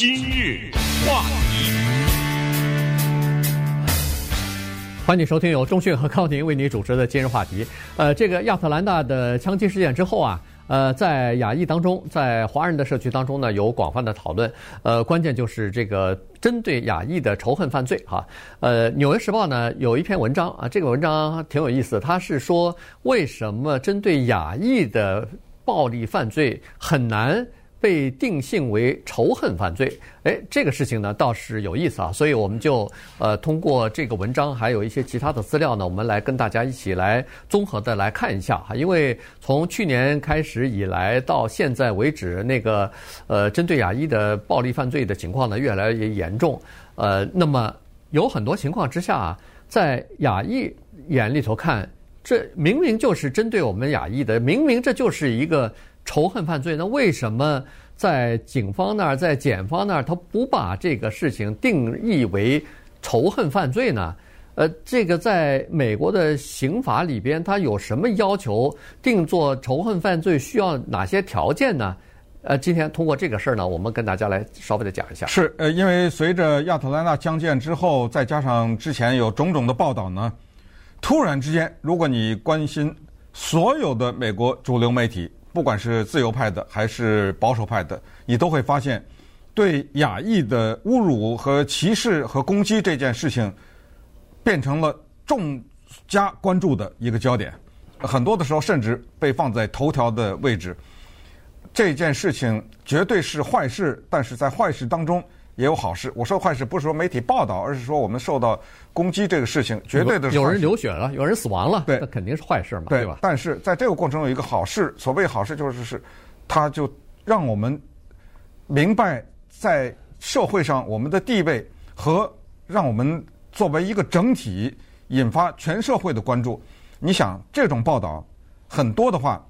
今日话题，欢迎收听由中讯和高宁为你主持的今日话题。呃，这个亚特兰大的枪击事件之后啊。呃，在亚裔当中，在华人的社区当中呢，有广泛的讨论。呃，关键就是这个针对亚裔的仇恨犯罪哈。呃，《纽约时报》呢有一篇文章啊，这个文章挺有意思，它是说为什么针对亚裔的暴力犯罪很难。被定性为仇恨犯罪，哎，这个事情呢倒是有意思啊，所以我们就呃通过这个文章还有一些其他的资料呢，我们来跟大家一起来综合的来看一下哈。因为从去年开始以来到现在为止，那个呃针对亚裔的暴力犯罪的情况呢越来越严重，呃，那么有很多情况之下，在亚裔眼里头看，这明明就是针对我们亚裔的，明明这就是一个。仇恨犯罪，那为什么在警方那儿，在检方那儿，他不把这个事情定义为仇恨犯罪呢？呃，这个在美国的刑法里边，它有什么要求？定做仇恨犯罪需要哪些条件呢？呃，今天通过这个事儿呢，我们跟大家来稍微的讲一下。是，呃，因为随着亚特兰大枪击之后，再加上之前有种种的报道呢，突然之间，如果你关心所有的美国主流媒体。不管是自由派的还是保守派的，你都会发现，对亚裔的侮辱和歧视和攻击这件事情，变成了众加关注的一个焦点。很多的时候，甚至被放在头条的位置。这件事情绝对是坏事，但是在坏事当中。也有好事。我说坏事不是说媒体报道，而是说我们受到攻击这个事情，绝对的是有人流血了，有人死亡了，对，那肯定是坏事嘛，对，对吧？但是在这个过程中有一个好事，所谓好事就是是，它就让我们明白在社会上我们的地位和让我们作为一个整体引发全社会的关注。你想这种报道很多的话，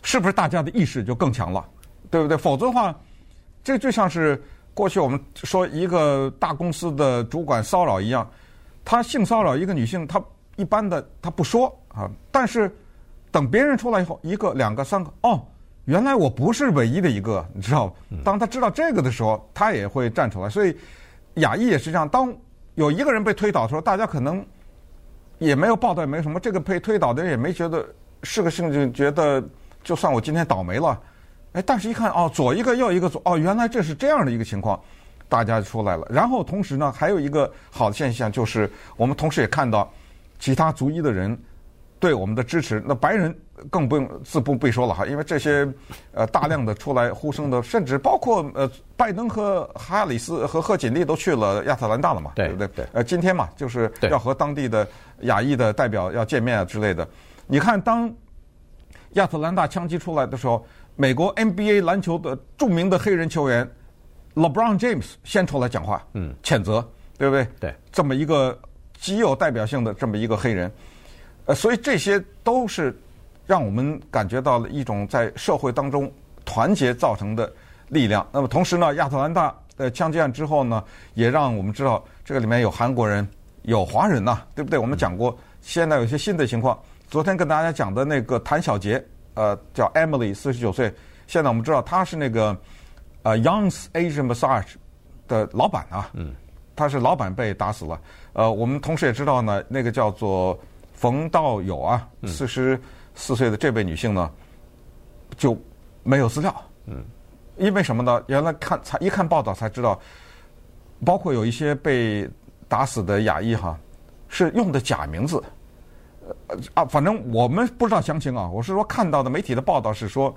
是不是大家的意识就更强了？对不对？否则的话，这就像是。过去我们说一个大公司的主管骚扰一样，他性骚扰一个女性，他一般的他不说啊，但是等别人出来以后，一个、两个、三个，哦，原来我不是唯一的一个，你知道？当他知道这个的时候，他也会站出来。所以亚裔也是这样，当有一个人被推倒的时候，大家可能也没有报道，也没什么，这个被推倒的人也没觉得是个性，就觉得就算我今天倒霉了。哎，但是一看哦，左一个右一个左哦，原来这是这样的一个情况，大家出来了。然后同时呢，还有一个好的现象就是，我们同时也看到其他族裔的人对我们的支持。那白人更不用自不必说了哈，因为这些呃大量的出来呼声的，甚至包括呃拜登和哈里斯和贺锦丽都去了亚特兰大了嘛，对不对？对。呃，今天嘛，就是要和当地的亚裔的代表要见面啊之类的。你看，当亚特兰大枪击出来的时候。美国 NBA 篮球的著名的黑人球员 LeBron James 先出来讲话，嗯，谴责，对不对？对，这么一个极有代表性的这么一个黑人，呃，所以这些都是让我们感觉到了一种在社会当中团结造成的力量。那么同时呢，亚特兰大的枪击案之后呢，也让我们知道这个里面有韩国人，有华人呐、啊，对不对？我们讲过，现在有些新的情况。昨天跟大家讲的那个谭小杰。呃，叫 Emily，四十九岁。现在我们知道她是那个呃 Young's Asian Massage 的老板啊。嗯。她是老板被打死了。呃，我们同时也知道呢，那个叫做冯道友啊，四十四岁的这位女性呢，就没有资料。嗯。因为什么呢？原来看才一看报道才知道，包括有一些被打死的亚裔哈，是用的假名字。啊，反正我们不知道详情啊。我是说看到的媒体的报道是说，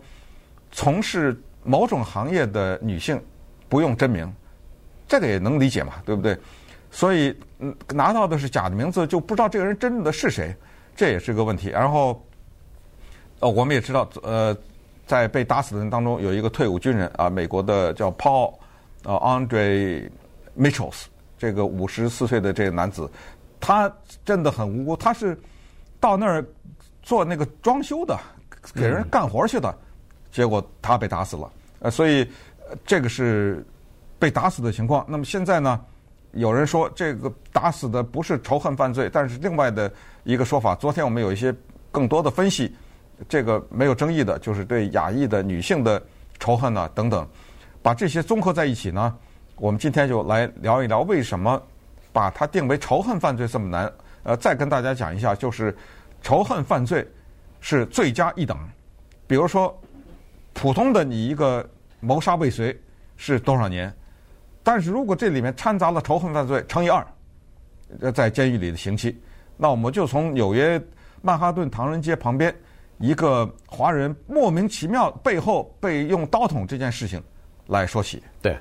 从事某种行业的女性不用真名，这个也能理解嘛，对不对？所以，拿到的是假的名字，就不知道这个人真正的是谁，这也是个问题。然后，哦，我们也知道，呃，在被打死的人当中有一个退伍军人啊，美国的叫 Paul 呃 Andre Michaels，这个五十四岁的这个男子，他真的很无辜，他是。到那儿做那个装修的，给人干活去的，嗯、结果他被打死了。呃，所以这个是被打死的情况。那么现在呢，有人说这个打死的不是仇恨犯罪，但是另外的一个说法，昨天我们有一些更多的分析，这个没有争议的，就是对亚裔的女性的仇恨啊等等。把这些综合在一起呢，我们今天就来聊一聊为什么把它定为仇恨犯罪这么难。呃，再跟大家讲一下，就是仇恨犯罪是罪加一等。比如说，普通的你一个谋杀未遂是多少年？但是如果这里面掺杂了仇恨犯罪，乘以二，呃，在监狱里的刑期。那我们就从纽约曼哈顿唐人街旁边一个华人莫名其妙背后被用刀捅这件事情来说起。对，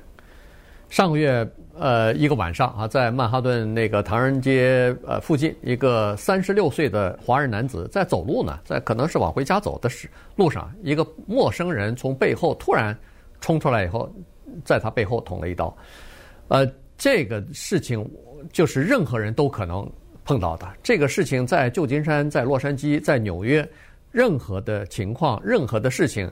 上个月呃一个晚上啊，在曼哈顿那个唐人街呃附近，一个三十六岁的华人男子在走路呢，在可能是往回家走的时路上，一个陌生人从背后突然冲出来以后，在他背后捅了一刀。呃，这个事情就是任何人都可能。碰到的这个事情，在旧金山、在洛杉矶、在纽约，任何的情况、任何的事情，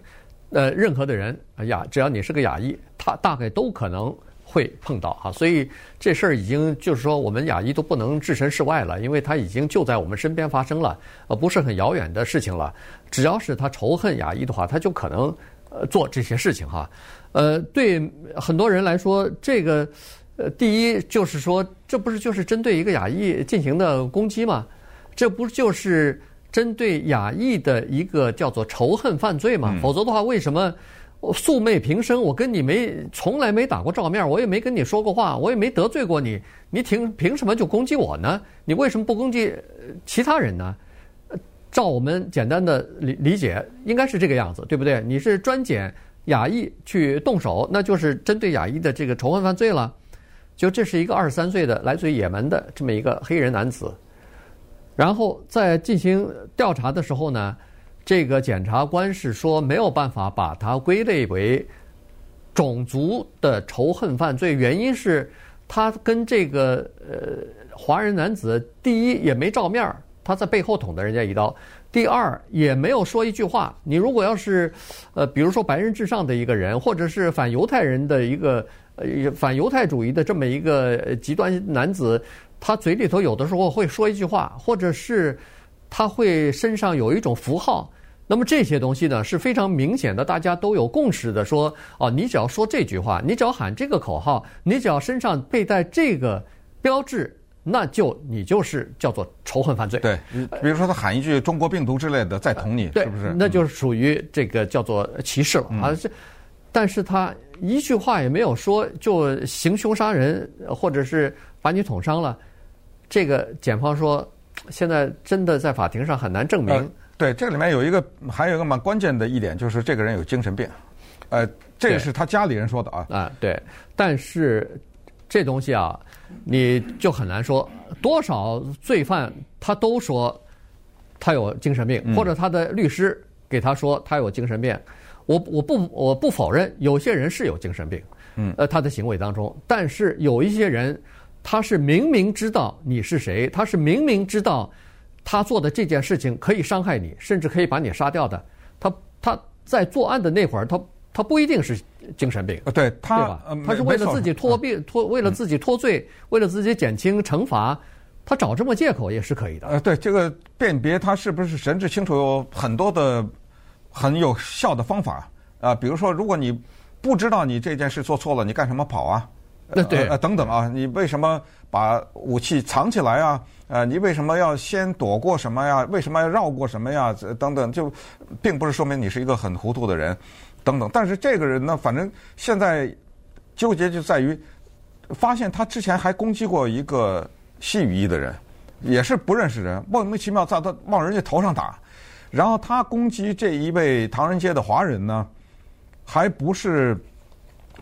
呃，任何的人，哎呀，只要你是个亚裔，他大概都可能会碰到哈。所以这事儿已经就是说，我们亚裔都不能置身事外了，因为它已经就在我们身边发生了，呃，不是很遥远的事情了。只要是他仇恨亚裔的话，他就可能呃做这些事情哈。呃，对很多人来说，这个。呃，第一就是说，这不是就是针对一个亚裔进行的攻击吗？这不就是针对亚裔的一个叫做仇恨犯罪吗？否则的话，为什么我素昧平生？我跟你没从来没打过照面，我也没跟你说过话，我也没得罪过你，你凭凭什么就攻击我呢？你为什么不攻击其他人呢？照我们简单的理理解，应该是这个样子，对不对？你是专捡亚裔去动手，那就是针对亚裔的这个仇恨犯罪了。就这是一个二十三岁的来自于也门的这么一个黑人男子，然后在进行调查的时候呢，这个检察官是说没有办法把它归类为种族的仇恨犯罪，原因是他跟这个呃华人男子第一也没照面，他在背后捅的人家一刀，第二也没有说一句话。你如果要是呃比如说白人至上的一个人，或者是反犹太人的一个。呃，反犹太主义的这么一个极端男子，他嘴里头有的时候会说一句话，或者是他会身上有一种符号。那么这些东西呢是非常明显的，大家都有共识的说，哦，你只要说这句话，你只要喊这个口号，你只要身上佩戴这个标志，那就你就是叫做仇恨犯罪。对，比如说他喊一句“中国病毒”之类的，再捅你，是不是？那就是属于这个叫做歧视了啊！这，但是他。一句话也没有说，就行凶杀人，或者是把你捅伤了。这个检方说，现在真的在法庭上很难证明。呃、对，这个里面有一个，还有一个蛮关键的一点，就是这个人有精神病。呃，这个是他家里人说的啊。啊，对。但是这东西啊，你就很难说，多少罪犯他都说他有精神病，或者他的律师给他说他有精神病。我我不我不否认有些人是有精神病，嗯，呃，他的行为当中，但是有一些人，他是明明知道你是谁，他是明明知道他做的这件事情可以伤害你，甚至可以把你杀掉的，他他在作案的那会儿，他他不一定是精神病，对他对吧？他是为了自己脱病脱，为了自己脱罪，为了自己减轻惩罚，他找这么借口也是可以的。呃，对这个辨别他是不是神志清楚有很多的。很有效的方法啊，比如说，如果你不知道你这件事做错了，你干什么跑啊？那对，呃，等等啊，你为什么把武器藏起来啊？呃，你为什么要先躲过什么呀？为什么要绕过什么呀？等等，就并不是说明你是一个很糊涂的人，等等。但是这个人呢，反正现在纠结就在于，发现他之前还攻击过一个西语裔的人，也是不认识人，莫名其妙在他往人家头上打。然后他攻击这一位唐人街的华人呢，还不是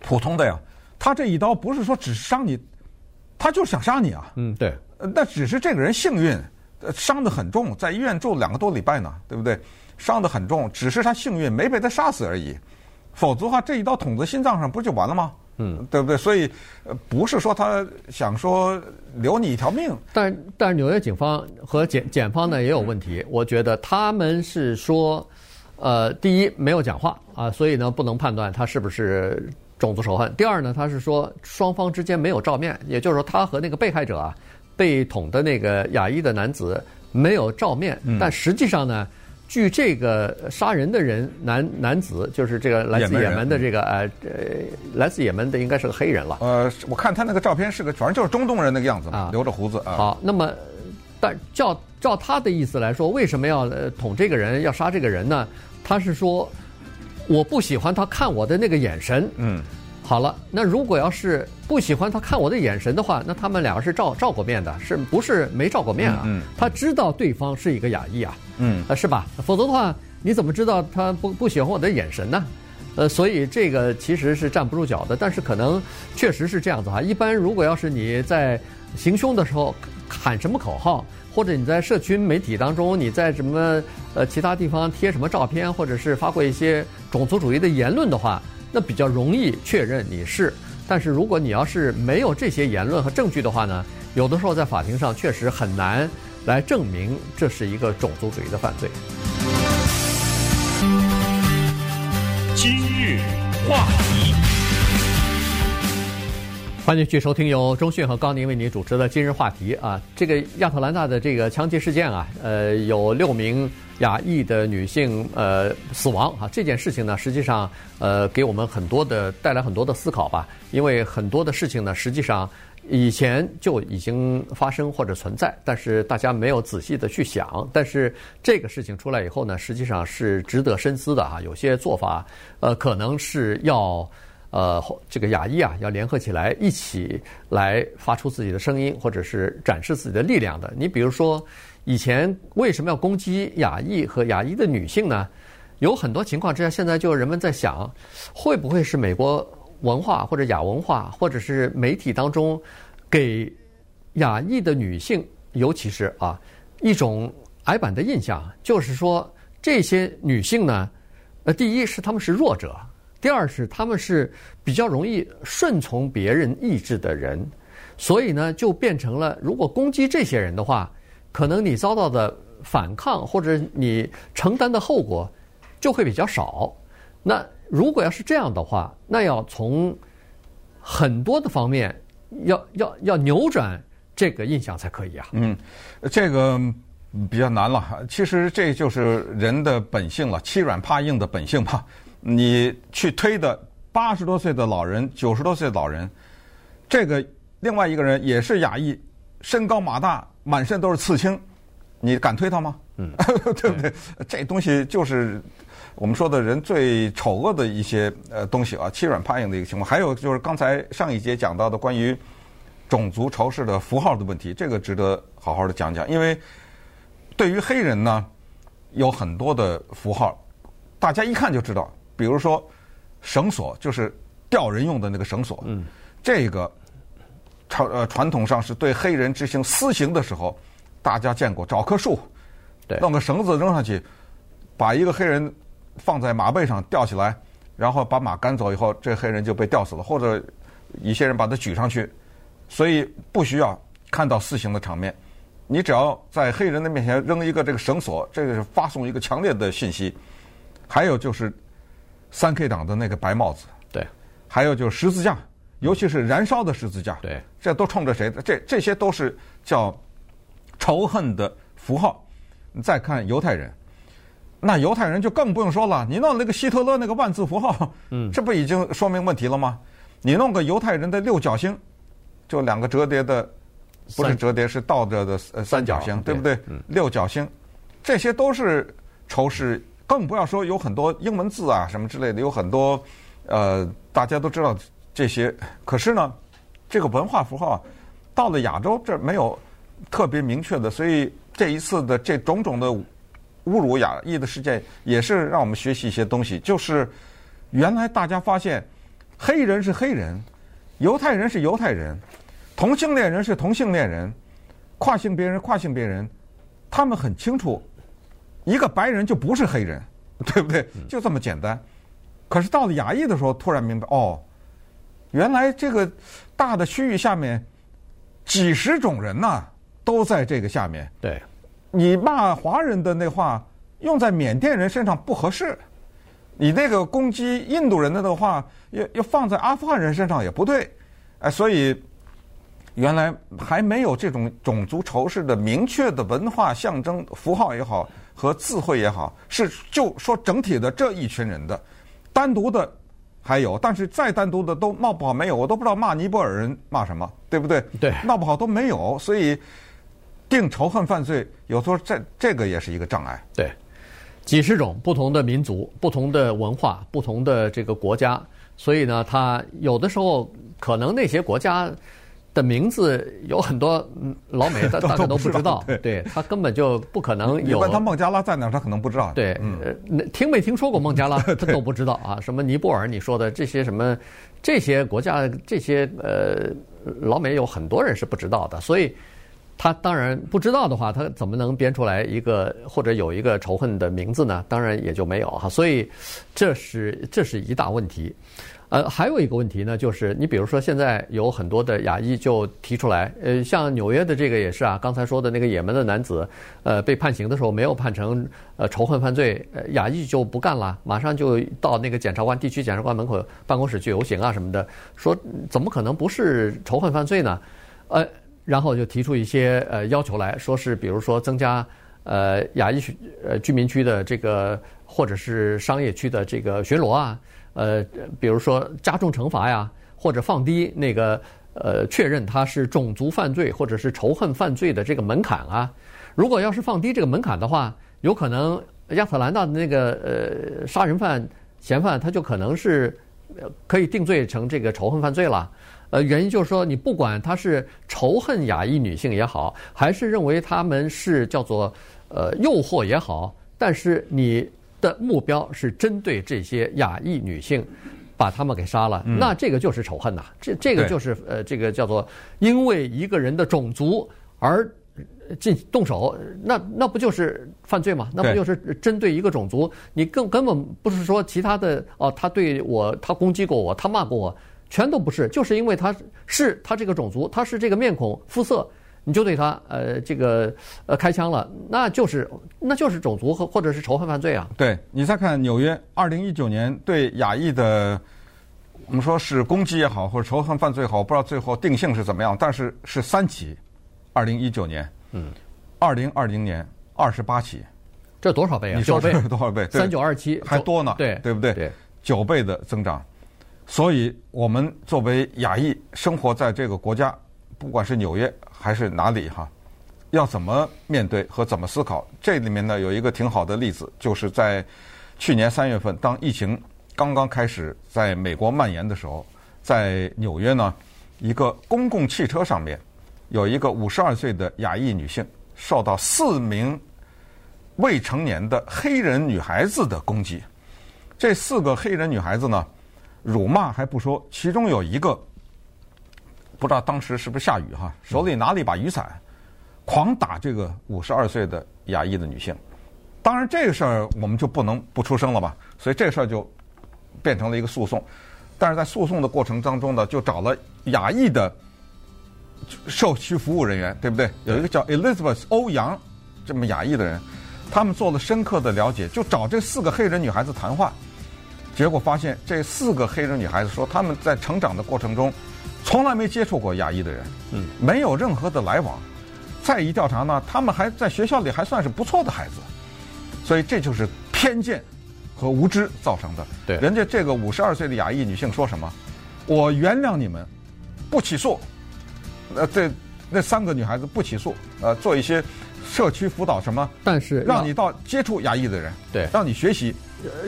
普通的呀。他这一刀不是说只是伤你，他就是想杀你啊。嗯，对。那只是这个人幸运，伤得很重，在医院住两个多礼拜呢，对不对？伤得很重，只是他幸运没被他杀死而已。否则的话，这一刀捅在心脏上，不就完了吗？嗯，对不对？所以，呃，不是说他想说留你一条命，但但是纽约警方和检检方呢也有问题。我觉得他们是说，呃，第一没有讲话啊，所以呢不能判断他是不是种族仇恨。第二呢，他是说双方之间没有照面，也就是说他和那个被害者啊，被捅的那个亚裔的男子没有照面。但实际上呢，据这个杀人的人男男子，就是这个来自也门的这个呃呃，来自也门的应该是个黑人了。呃，我看他那个照片是个，反正就是中东人那个样子啊，留着胡子啊。好，那么但照照他的意思来说，为什么要呃捅这个人，要杀这个人呢？他是说我不喜欢他看我的那个眼神。嗯。好了，那如果要是不喜欢他看我的眼神的话，那他们两个是照照过面的，是不是没照过面啊？嗯，他知道对方是一个亚裔啊，嗯，啊是吧？否则的话，你怎么知道他不不喜欢我的眼神呢？呃，所以这个其实是站不住脚的，但是可能确实是这样子哈。一般如果要是你在行凶的时候喊什么口号，或者你在社群媒体当中，你在什么呃其他地方贴什么照片，或者是发过一些种族主义的言论的话。那比较容易确认你是，但是如果你要是没有这些言论和证据的话呢，有的时候在法庭上确实很难来证明这是一个种族主义的犯罪。今日话题，欢迎继续收听由中讯和高宁为您主持的今日话题啊，这个亚特兰大的这个枪击事件啊，呃，有六名。亚裔的女性呃死亡哈，这件事情呢，实际上呃给我们很多的带来很多的思考吧，因为很多的事情呢，实际上以前就已经发生或者存在，但是大家没有仔细的去想。但是这个事情出来以后呢，实际上是值得深思的哈。有些做法呃可能是要呃这个亚裔啊要联合起来一起来发出自己的声音，或者是展示自己的力量的。你比如说。以前为什么要攻击亚裔和亚裔的女性呢？有很多情况之下，现在就人们在想，会不会是美国文化或者亚文化，或者是媒体当中给亚裔的女性，尤其是啊一种矮板的印象，就是说这些女性呢，呃，第一是她们是弱者，第二是他们是比较容易顺从别人意志的人，所以呢，就变成了如果攻击这些人的话。可能你遭到的反抗或者你承担的后果就会比较少。那如果要是这样的话，那要从很多的方面要要要扭转这个印象才可以啊。嗯，这个比较难了。其实这就是人的本性了，欺软怕硬的本性吧。你去推的八十多岁的老人、九十多岁的老人，这个另外一个人也是亚裔，身高马大。满身都是刺青，你敢推他吗？嗯，对不对？这东西就是我们说的人最丑恶的一些呃东西啊，欺软怕硬的一个情况。还有就是刚才上一节讲到的关于种族仇视的符号的问题，这个值得好好的讲讲。因为对于黑人呢，有很多的符号，大家一看就知道。比如说绳索，就是吊人用的那个绳索，嗯，这个。传呃传统上是对黑人执行私刑的时候，大家见过找棵树，对，弄个绳子扔上去，把一个黑人放在马背上吊起来，然后把马赶走以后，这黑人就被吊死了，或者一些人把他举上去，所以不需要看到私刑的场面，你只要在黑人的面前扔一个这个绳索，这个是发送一个强烈的信息。还有就是三 K 党的那个白帽子，对，还有就是十字架。尤其是燃烧的十字架，对，这都冲着谁的？这这些都是叫仇恨的符号。你再看犹太人，那犹太人就更不用说了。你弄那个希特勒那个万字符号，嗯，这不已经说明问题了吗？你弄个犹太人的六角星，就两个折叠的，不是折叠，是倒着的呃三角形，对不对？嗯，六角星，这些都是仇视。更不要说有很多英文字啊什么之类的，有很多呃，大家都知道。这些，可是呢，这个文化符号到了亚洲这没有特别明确的，所以这一次的这种种的侮辱亚裔的事件，也是让我们学习一些东西。就是原来大家发现，黑人是黑人，犹太人是犹太人，同性恋人是同性恋人，跨性别人跨性别人，他们很清楚，一个白人就不是黑人，对不对？就这么简单。可是到了亚裔的时候，突然明白哦。原来这个大的区域下面，几十种人呐，都在这个下面。对，你骂华人的那话用在缅甸人身上不合适，你那个攻击印度人的的话，要要放在阿富汗人身上也不对。哎，所以原来还没有这种种族仇视的明确的文化象征符号也好，和智慧也好，是就说整体的这一群人的，单独的还有，但是再单独的都闹不好没有，我都不知道骂尼泊尔人骂什么，对不对？对，闹不好都没有，所以定仇恨犯罪，有时候这这个也是一个障碍。对，几十种不同的民族、不同的文化、不同的这个国家，所以呢，他有的时候可能那些国家。的名字有很多老美大 大家都不知道，对，他根本就不可能有。问他孟加拉在哪儿，他可能不知道。对，嗯，听没听说过孟加拉，他都不知道啊。什么尼泊尔，你说的这些什么这些国家，这些呃老美有很多人是不知道的，所以他当然不知道的话，他怎么能编出来一个或者有一个仇恨的名字呢？当然也就没有哈。所以这是这是一大问题。呃，还有一个问题呢，就是你比如说，现在有很多的亚裔就提出来，呃，像纽约的这个也是啊，刚才说的那个也门的男子，呃，被判刑的时候没有判成呃仇恨犯罪，呃，亚裔就不干了，马上就到那个检察官、地区检察官门口办公室去游行啊什么的，说怎么可能不是仇恨犯罪呢？呃，然后就提出一些呃要求来说是，比如说增加呃亚裔呃居民区的这个或者是商业区的这个巡逻啊。呃，比如说加重惩罚呀，或者放低那个呃确认他是种族犯罪或者是仇恨犯罪的这个门槛啊。如果要是放低这个门槛的话，有可能亚特兰大的那个呃杀人犯嫌犯他就可能是可以定罪成这个仇恨犯罪了。呃，原因就是说，你不管他是仇恨亚裔女性也好，还是认为他们是叫做呃诱惑也好，但是你。的目标是针对这些亚裔女性，把她们给杀了，那这个就是仇恨呐，这这个就是呃，这个叫做因为一个人的种族而进动手，那那不就是犯罪吗？那不就是针对一个种族？你更根本不是说其他的哦，他对我，他攻击过我，他骂过我，全都不是，就是因为他是他这个种族，他是这个面孔肤色。你就对他呃这个呃开枪了，那就是那就是种族和或者是仇恨犯罪啊。对，你再看纽约二零一九年对亚裔的，我们说是攻击也好，或者仇恨犯罪也好，不知道最后定性是怎么样，但是是三起，二零一九年，嗯，二零二零年二十八起，这多少倍啊？你说这是多少倍？三九二七还多呢，对对不对？对，九倍的增长，所以我们作为亚裔生活在这个国家。不管是纽约还是哪里哈，要怎么面对和怎么思考？这里面呢有一个挺好的例子，就是在去年三月份，当疫情刚刚开始在美国蔓延的时候，在纽约呢，一个公共汽车上面有一个五十二岁的亚裔女性受到四名未成年的黑人女孩子的攻击。这四个黑人女孩子呢，辱骂还不说，其中有一个。不知道当时是不是下雨哈，手里拿了一把雨伞，狂打这个五十二岁的亚裔的女性。当然这个事儿我们就不能不出声了吧，所以这事儿就变成了一个诉讼。但是在诉讼的过程当中呢，就找了亚裔的社区服务人员，对不对？有一个叫 Elizabeth 欧阳这么亚裔的人，他们做了深刻的了解，就找这四个黑人女孩子谈话，结果发现这四个黑人女孩子说他们在成长的过程中。从来没接触过亚裔的人，嗯，没有任何的来往。再一调查呢，他们还在学校里还算是不错的孩子，所以这就是偏见和无知造成的。对，人家这个五十二岁的亚裔女性说什么？我原谅你们，不起诉。呃，这那三个女孩子不起诉，呃，做一些社区辅导什么？但是让你到接触亚裔的人，对，让你学习。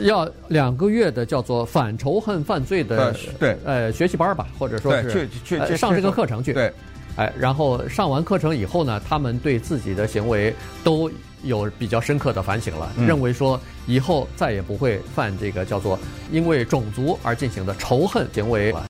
要两个月的叫做反仇恨犯罪的对。呃学习班吧，或者说是去去去上这个课程去。对，哎，然后上完课程以后呢，他们对自己的行为都有比较深刻的反省了，认为说以后再也不会犯这个叫做因为种族而进行的仇恨行为。